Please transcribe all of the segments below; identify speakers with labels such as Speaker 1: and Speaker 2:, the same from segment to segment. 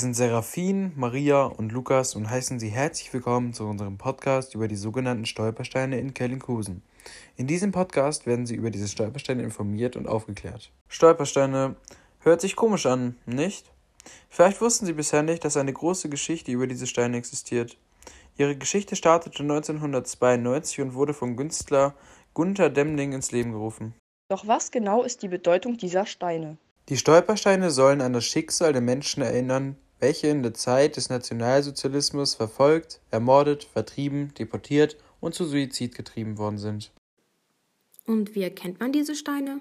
Speaker 1: sind Seraphin, Maria und Lukas und heißen Sie herzlich willkommen zu unserem Podcast über die sogenannten Stolpersteine in Kellinghusen. In diesem Podcast werden Sie über diese Stolpersteine informiert und aufgeklärt. Stolpersteine hört sich komisch an, nicht? Vielleicht wussten Sie bisher nicht, dass eine große Geschichte über diese Steine existiert. Ihre Geschichte startete 1992 und wurde vom Künstler Gunther Demling ins Leben gerufen.
Speaker 2: Doch was genau ist die Bedeutung dieser Steine?
Speaker 1: Die Stolpersteine sollen an das Schicksal der Menschen erinnern, welche in der Zeit des Nationalsozialismus verfolgt, ermordet, vertrieben, deportiert und zu Suizid getrieben worden sind.
Speaker 3: Und wie erkennt man diese Steine?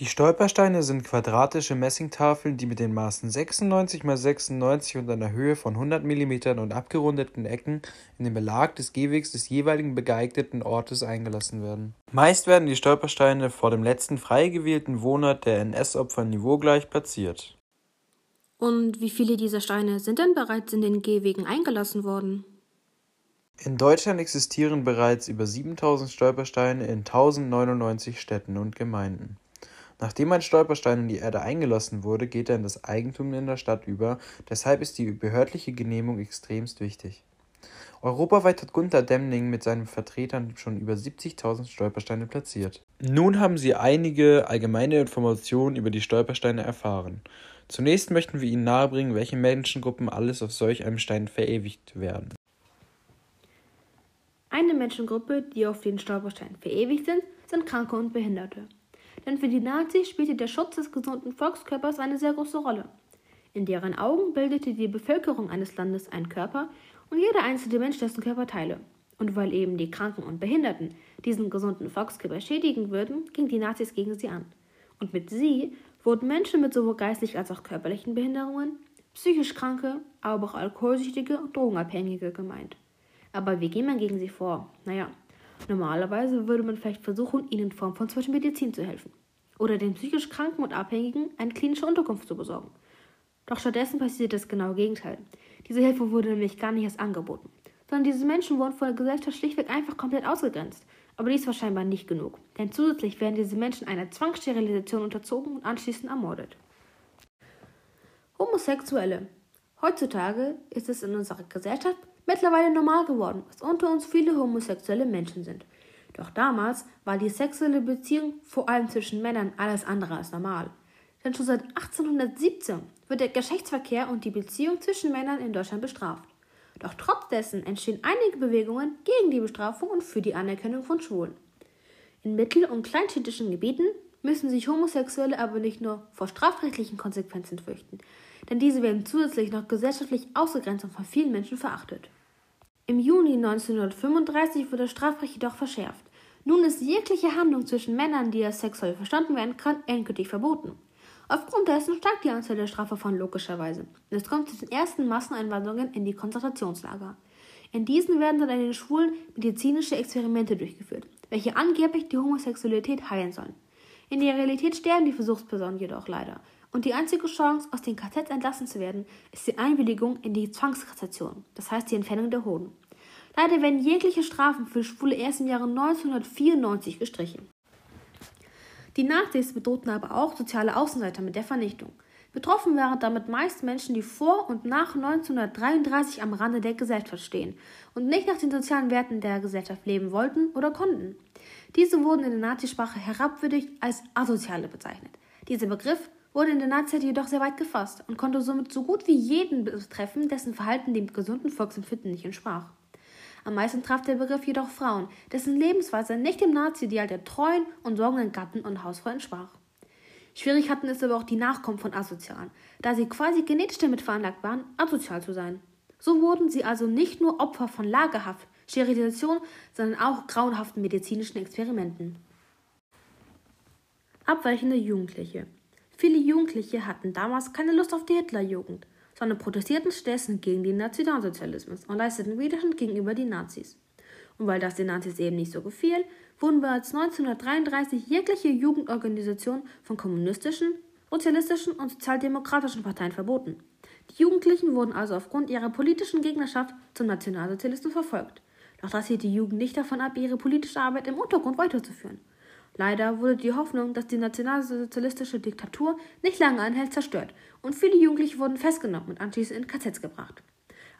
Speaker 1: Die Stolpersteine sind quadratische Messingtafeln, die mit den Maßen 96 x 96 und einer Höhe von 100 mm und abgerundeten Ecken in den Belag des Gehwegs des jeweiligen geeigneten Ortes eingelassen werden. Meist werden die Stolpersteine vor dem letzten frei gewählten Wohnort der NS-Opfer niveaugleich platziert.
Speaker 3: Und wie viele dieser Steine sind denn bereits in den Gehwegen eingelassen worden?
Speaker 1: In Deutschland existieren bereits über 7000 Stolpersteine in 1099 Städten und Gemeinden. Nachdem ein Stolperstein in die Erde eingelassen wurde, geht er in das Eigentum in der Stadt über, deshalb ist die behördliche Genehmigung extremst wichtig. Europaweit hat Gunther Demning mit seinen Vertretern schon über 70.000 Stolpersteine platziert. Nun haben Sie einige allgemeine Informationen über die Stolpersteine erfahren. Zunächst möchten wir Ihnen nahebringen, welche Menschengruppen alles auf solch einem Stein verewigt werden.
Speaker 3: Eine Menschengruppe, die auf den Stolpersteinen verewigt sind, sind Kranke und Behinderte denn für die Nazis spielte der Schutz des gesunden Volkskörpers eine sehr große Rolle. In deren Augen bildete die Bevölkerung eines Landes einen Körper und jeder einzelne Mensch dessen Körperteile. Und weil eben die Kranken und Behinderten diesen gesunden Volkskörper schädigen würden, gingen die Nazis gegen sie an. Und mit sie wurden Menschen mit sowohl geistlich als auch körperlichen Behinderungen, psychisch Kranke, aber auch Alkoholsüchtige und Drogenabhängige gemeint. Aber wie geht man gegen sie vor? Naja, Normalerweise würde man vielleicht versuchen, ihnen in Form von zum Medizin zu helfen. Oder den psychisch Kranken und Abhängigen eine klinische Unterkunft zu besorgen. Doch stattdessen passiert das genaue Gegenteil. Diese Hilfe wurde nämlich gar nicht erst angeboten, sondern diese Menschen wurden von der Gesellschaft schlichtweg einfach komplett ausgegrenzt. Aber dies war scheinbar nicht genug, denn zusätzlich werden diese Menschen einer Zwangssterilisation unterzogen und anschließend ermordet. Homosexuelle. Heutzutage ist es in unserer Gesellschaft mittlerweile normal geworden, dass unter uns viele homosexuelle Menschen sind. Doch damals war die sexuelle Beziehung vor allem zwischen Männern alles andere als normal. Denn schon seit 1817 wird der Geschlechtsverkehr und die Beziehung zwischen Männern in Deutschland bestraft. Doch trotz dessen entstehen einige Bewegungen gegen die Bestrafung und für die Anerkennung von Schwulen. In mittel- und kleinstädtischen Gebieten müssen sich Homosexuelle aber nicht nur vor strafrechtlichen Konsequenzen fürchten, denn diese werden zusätzlich noch gesellschaftlich ausgegrenzt und von vielen Menschen verachtet. Im Juni 1935 wurde das Strafrecht jedoch verschärft. Nun ist jegliche Handlung zwischen Männern, die als sexuell verstanden werden kann, endgültig verboten. Aufgrund dessen steigt die Anzahl der Strafverfahren logischerweise. Es kommt zu den ersten Masseneinwanderungen in die Konzentrationslager. In diesen werden dann an den Schwulen medizinische Experimente durchgeführt, welche angeblich die Homosexualität heilen sollen. In der Realität sterben die Versuchspersonen jedoch leider. Und die einzige Chance, aus den KZs entlassen zu werden, ist die Einwilligung in die Zwangskassation, das heißt die Entfernung der Hoden. Leider werden jegliche Strafen für Schwule erst im Jahre 1994 gestrichen. Die Nazis bedrohten aber auch soziale Außenseiter mit der Vernichtung. Betroffen waren damit meist Menschen, die vor und nach 1933 am Rande der Gesellschaft stehen und nicht nach den sozialen Werten der Gesellschaft leben wollten oder konnten. Diese wurden in der Nazisprache herabwürdig als Asoziale bezeichnet. Dieser Begriff wurde in der Nazizeit jedoch sehr weit gefasst und konnte somit so gut wie jeden betreffen, dessen Verhalten dem gesunden Volksempfinden nicht entsprach. Am meisten traf der Begriff jedoch Frauen, dessen Lebensweise nicht dem Nazi-Ideal der treuen und sorgenden Gatten und Hausfrau entsprach. Schwierig hatten es aber auch die Nachkommen von Asozialen, da sie quasi genetisch damit veranlagt waren, asozial zu sein. So wurden sie also nicht nur Opfer von Lagerhaft, Sterilisation, sondern auch grauenhaften medizinischen Experimenten. Abweichende Jugendliche. Viele Jugendliche hatten damals keine Lust auf die Hitlerjugend, sondern protestierten stattdessen gegen den Nationalsozialismus und leisteten Widerstand gegenüber den Nazis. Und weil das den Nazis eben nicht so gefiel, wurden bereits 1933 jegliche Jugendorganisationen von kommunistischen, sozialistischen und sozialdemokratischen Parteien verboten. Die Jugendlichen wurden also aufgrund ihrer politischen Gegnerschaft zum Nationalsozialismus verfolgt. Doch das hielt die Jugend nicht davon ab, ihre politische Arbeit im Untergrund weiterzuführen. Leider wurde die Hoffnung, dass die nationalsozialistische Diktatur nicht lange anhält, zerstört und viele Jugendliche wurden festgenommen und anschließend in KZs gebracht.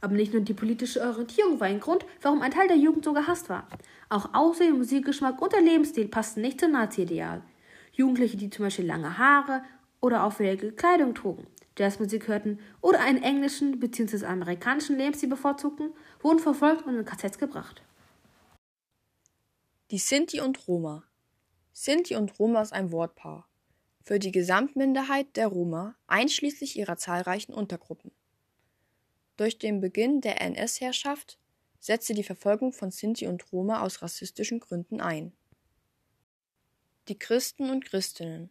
Speaker 3: Aber nicht nur die politische Orientierung war ein Grund, warum ein Teil der Jugend so gehasst war. Auch Aussehen, Musikgeschmack und der Lebensstil passten nicht zum Nazi-Ideal. Jugendliche, die zum Beispiel lange Haare oder auffällige Kleidung trugen, Jazzmusik hörten oder einen englischen bzw. amerikanischen Lebensstil bevorzugten, wurden verfolgt und in KZs gebracht.
Speaker 2: Die Sinti und Roma. Sinti und Roma ist ein Wortpaar für die Gesamtminderheit der Roma, einschließlich ihrer zahlreichen Untergruppen. Durch den Beginn der NS-Herrschaft setzte die Verfolgung von Sinti und Roma aus rassistischen Gründen ein. Die Christen und Christinnen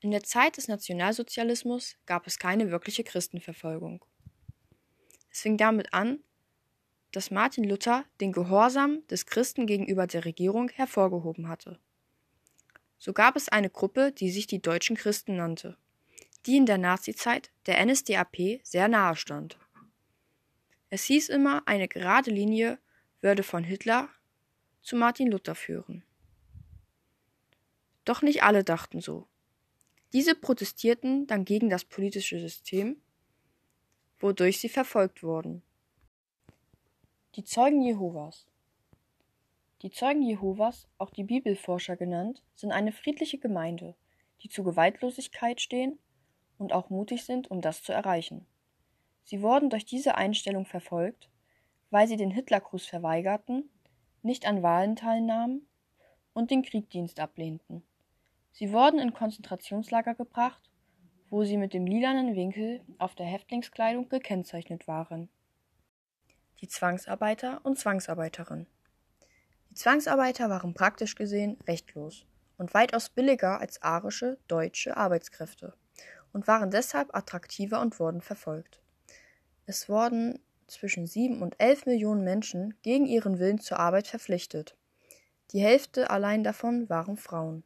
Speaker 2: In der Zeit des Nationalsozialismus gab es keine wirkliche Christenverfolgung. Es fing damit an, dass Martin Luther den Gehorsam des Christen gegenüber der Regierung hervorgehoben hatte. So gab es eine Gruppe, die sich die Deutschen Christen nannte, die in der Nazizeit der NSDAP sehr nahe stand. Es hieß immer, eine gerade Linie würde von Hitler zu Martin Luther führen. Doch nicht alle dachten so. Diese protestierten dann gegen das politische System, wodurch sie verfolgt wurden. Die Zeugen Jehovas die Zeugen Jehovas, auch die Bibelforscher genannt, sind eine friedliche Gemeinde, die zu Gewaltlosigkeit stehen und auch mutig sind, um das zu erreichen. Sie wurden durch diese Einstellung verfolgt, weil sie den Hitlergruß verweigerten, nicht an Wahlen teilnahmen und den Kriegdienst ablehnten. Sie wurden in Konzentrationslager gebracht, wo sie mit dem lilanen Winkel auf der Häftlingskleidung gekennzeichnet waren. Die Zwangsarbeiter und Zwangsarbeiterin die Zwangsarbeiter waren praktisch gesehen rechtlos und weitaus billiger als arische, deutsche Arbeitskräfte und waren deshalb attraktiver und wurden verfolgt. Es wurden zwischen sieben und elf Millionen Menschen gegen ihren Willen zur Arbeit verpflichtet. Die Hälfte allein davon waren Frauen.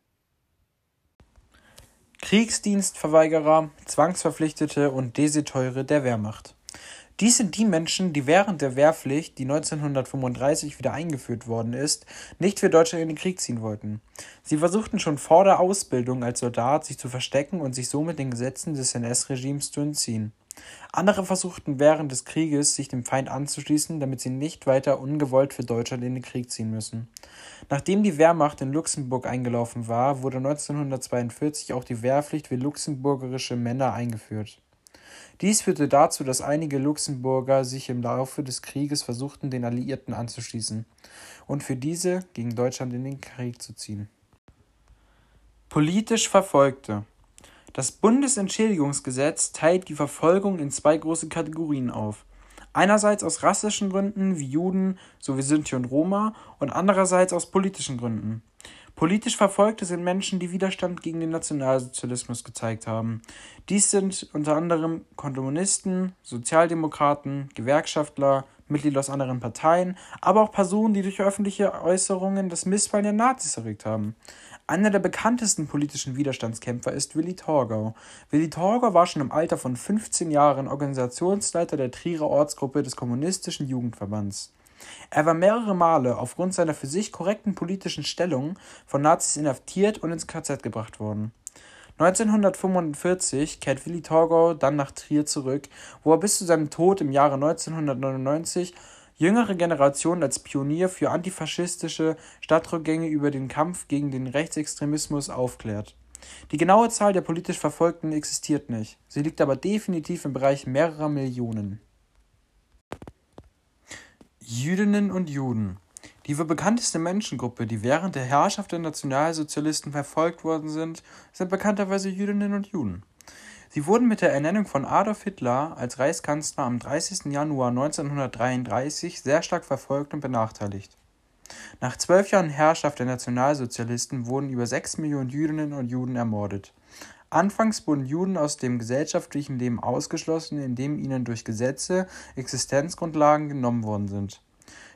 Speaker 1: Kriegsdienstverweigerer, Zwangsverpflichtete und Deserteure der Wehrmacht. Dies sind die Menschen, die während der Wehrpflicht, die 1935 wieder eingeführt worden ist, nicht für Deutschland in den Krieg ziehen wollten. Sie versuchten schon vor der Ausbildung als Soldat sich zu verstecken und sich somit den Gesetzen des NS-Regimes zu entziehen. Andere versuchten während des Krieges, sich dem Feind anzuschließen, damit sie nicht weiter ungewollt für Deutschland in den Krieg ziehen müssen. Nachdem die Wehrmacht in Luxemburg eingelaufen war, wurde 1942 auch die Wehrpflicht für luxemburgerische Männer eingeführt. Dies führte dazu, dass einige Luxemburger sich im Laufe des Krieges versuchten, den Alliierten anzuschließen und für diese gegen Deutschland in den Krieg zu ziehen. Politisch Verfolgte Das Bundesentschädigungsgesetz teilt die Verfolgung in zwei große Kategorien auf. Einerseits aus rassischen Gründen wie Juden sowie Sinti und Roma und andererseits aus politischen Gründen. Politisch Verfolgte sind Menschen, die Widerstand gegen den Nationalsozialismus gezeigt haben. Dies sind unter anderem Kommunisten, Sozialdemokraten, Gewerkschaftler, Mitglieder aus anderen Parteien, aber auch Personen, die durch öffentliche Äußerungen das Missfallen der Nazis erregt haben. Einer der bekanntesten politischen Widerstandskämpfer ist Willi Torgau. Willi Torgau war schon im Alter von 15 Jahren Organisationsleiter der Trierer Ortsgruppe des Kommunistischen Jugendverbands. Er war mehrere Male aufgrund seiner für sich korrekten politischen Stellung von Nazis inhaftiert und ins KZ gebracht worden. 1945 kehrt Willi Torgau dann nach Trier zurück, wo er bis zu seinem Tod im Jahre 1999 jüngere Generationen als Pionier für antifaschistische Stadtrückgänge über den Kampf gegen den Rechtsextremismus aufklärt. Die genaue Zahl der politisch Verfolgten existiert nicht, sie liegt aber definitiv im Bereich mehrerer Millionen. Jüdinnen und Juden. Die wohl bekannteste Menschengruppe, die während der Herrschaft der Nationalsozialisten verfolgt worden sind, sind bekannterweise Jüdinnen und Juden. Sie wurden mit der Ernennung von Adolf Hitler als Reichskanzler am 30. Januar 1933 sehr stark verfolgt und benachteiligt. Nach zwölf Jahren Herrschaft der Nationalsozialisten wurden über sechs Millionen Jüdinnen und Juden ermordet. Anfangs wurden Juden aus dem gesellschaftlichen Leben ausgeschlossen, indem ihnen durch Gesetze Existenzgrundlagen genommen worden sind.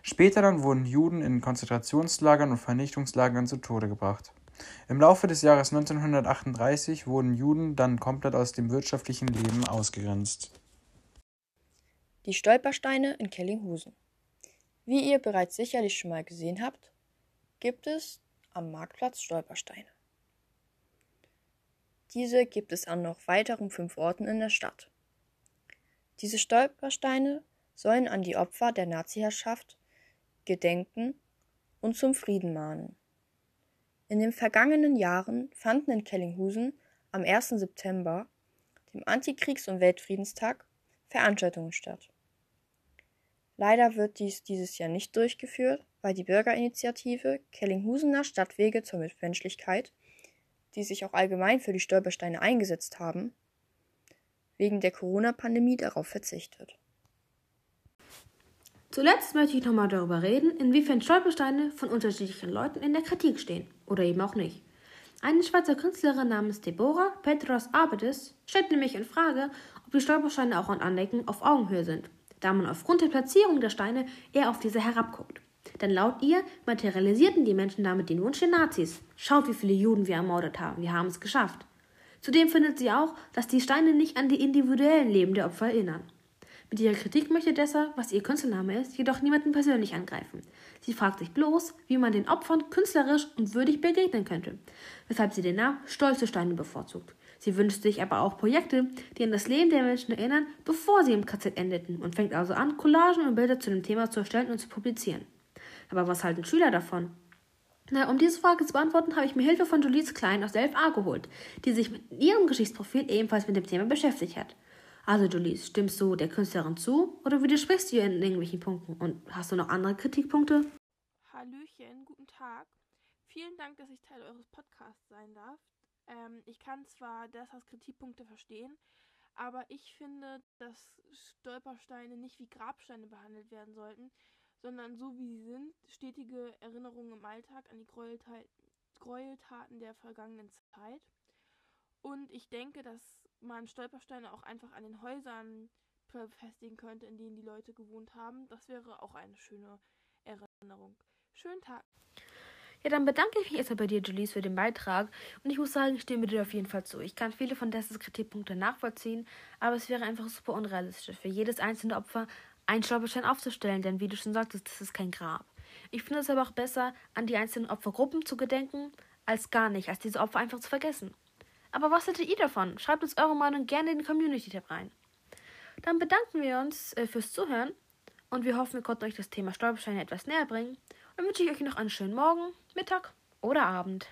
Speaker 1: Später dann wurden Juden in Konzentrationslagern und Vernichtungslagern zu Tode gebracht. Im Laufe des Jahres 1938 wurden Juden dann komplett aus dem wirtschaftlichen Leben ausgegrenzt.
Speaker 2: Die Stolpersteine in Kellinghusen. Wie ihr bereits sicherlich schon mal gesehen habt, gibt es am Marktplatz Stolpersteine. Diese gibt es an noch weiteren fünf Orten in der Stadt. Diese Stolpersteine sollen an die Opfer der Naziherrschaft gedenken und zum Frieden mahnen. In den vergangenen Jahren fanden in Kellinghusen am 1. September, dem Antikriegs- und Weltfriedenstag, Veranstaltungen statt. Leider wird dies dieses Jahr nicht durchgeführt, weil die Bürgerinitiative Kellinghusener Stadtwege zur Mitmenschlichkeit, die sich auch allgemein für die Stolpersteine eingesetzt haben, wegen der Corona-Pandemie darauf verzichtet.
Speaker 3: Zuletzt möchte ich nochmal darüber reden, inwiefern Stolpersteine von unterschiedlichen Leuten in der Kritik stehen oder eben auch nicht. Eine Schweizer Künstlerin namens Deborah Petros Arbedes stellt nämlich in Frage, ob die Stolpersteine auch an Andecken auf Augenhöhe sind, da man aufgrund der Platzierung der Steine eher auf diese herabguckt. Denn laut ihr materialisierten die Menschen damit den Wunsch der Nazis. Schaut, wie viele Juden wir ermordet haben, wir haben es geschafft. Zudem findet sie auch, dass die Steine nicht an die individuellen Leben der Opfer erinnern. Mit ihrer Kritik möchte Dessa, was ihr Künstlername ist, jedoch niemanden persönlich angreifen. Sie fragt sich bloß, wie man den Opfern künstlerisch und würdig begegnen könnte, weshalb sie den Namen Stolze Steine bevorzugt. Sie wünscht sich aber auch Projekte, die an das Leben der Menschen erinnern, bevor sie im KZ endeten und fängt also an, Collagen und Bilder zu dem Thema zu erstellen und zu publizieren. Aber was halten Schüler davon? Na, um diese Frage zu beantworten, habe ich mir Hilfe von Julie's Klein aus der LFA geholt, die sich mit ihrem Geschichtsprofil ebenfalls mit dem Thema beschäftigt hat. Also, Julies, stimmst du der Künstlerin zu oder widersprichst du ihr in irgendwelchen Punkten? Und hast du noch andere Kritikpunkte?
Speaker 4: Hallöchen, guten Tag. Vielen Dank, dass ich Teil eures Podcasts sein darf. Ähm, ich kann zwar Dessers Kritikpunkte verstehen, aber ich finde, dass Stolpersteine nicht wie Grabsteine behandelt werden sollten, sondern so wie sie sind, stetige Erinnerungen im Alltag an die Gräueltaten der vergangenen Zeit. Und ich denke, dass man Stolpersteine auch einfach an den Häusern befestigen könnte, in denen die Leute gewohnt haben. Das wäre auch eine schöne Erinnerung. Schönen Tag.
Speaker 3: Ja, dann bedanke ich mich erstmal bei dir, Julies, für den Beitrag. Und ich muss sagen, ich stimme dir auf jeden Fall zu. Ich kann viele von Dessas Kritikpunkte nachvollziehen, aber es wäre einfach super unrealistisch, für jedes einzelne Opfer einen Stolperstein aufzustellen, denn wie du schon sagtest, das ist kein Grab. Ich finde es aber auch besser, an die einzelnen Opfergruppen zu gedenken, als gar nicht, als diese Opfer einfach zu vergessen. Aber was hättet ihr davon? Schreibt uns eure Meinung gerne in den Community-Tab rein. Dann bedanken wir uns äh, fürs Zuhören und wir hoffen, wir konnten euch das Thema Stolpersteine etwas näher bringen. Und wünsche ich euch noch einen schönen Morgen, Mittag oder Abend.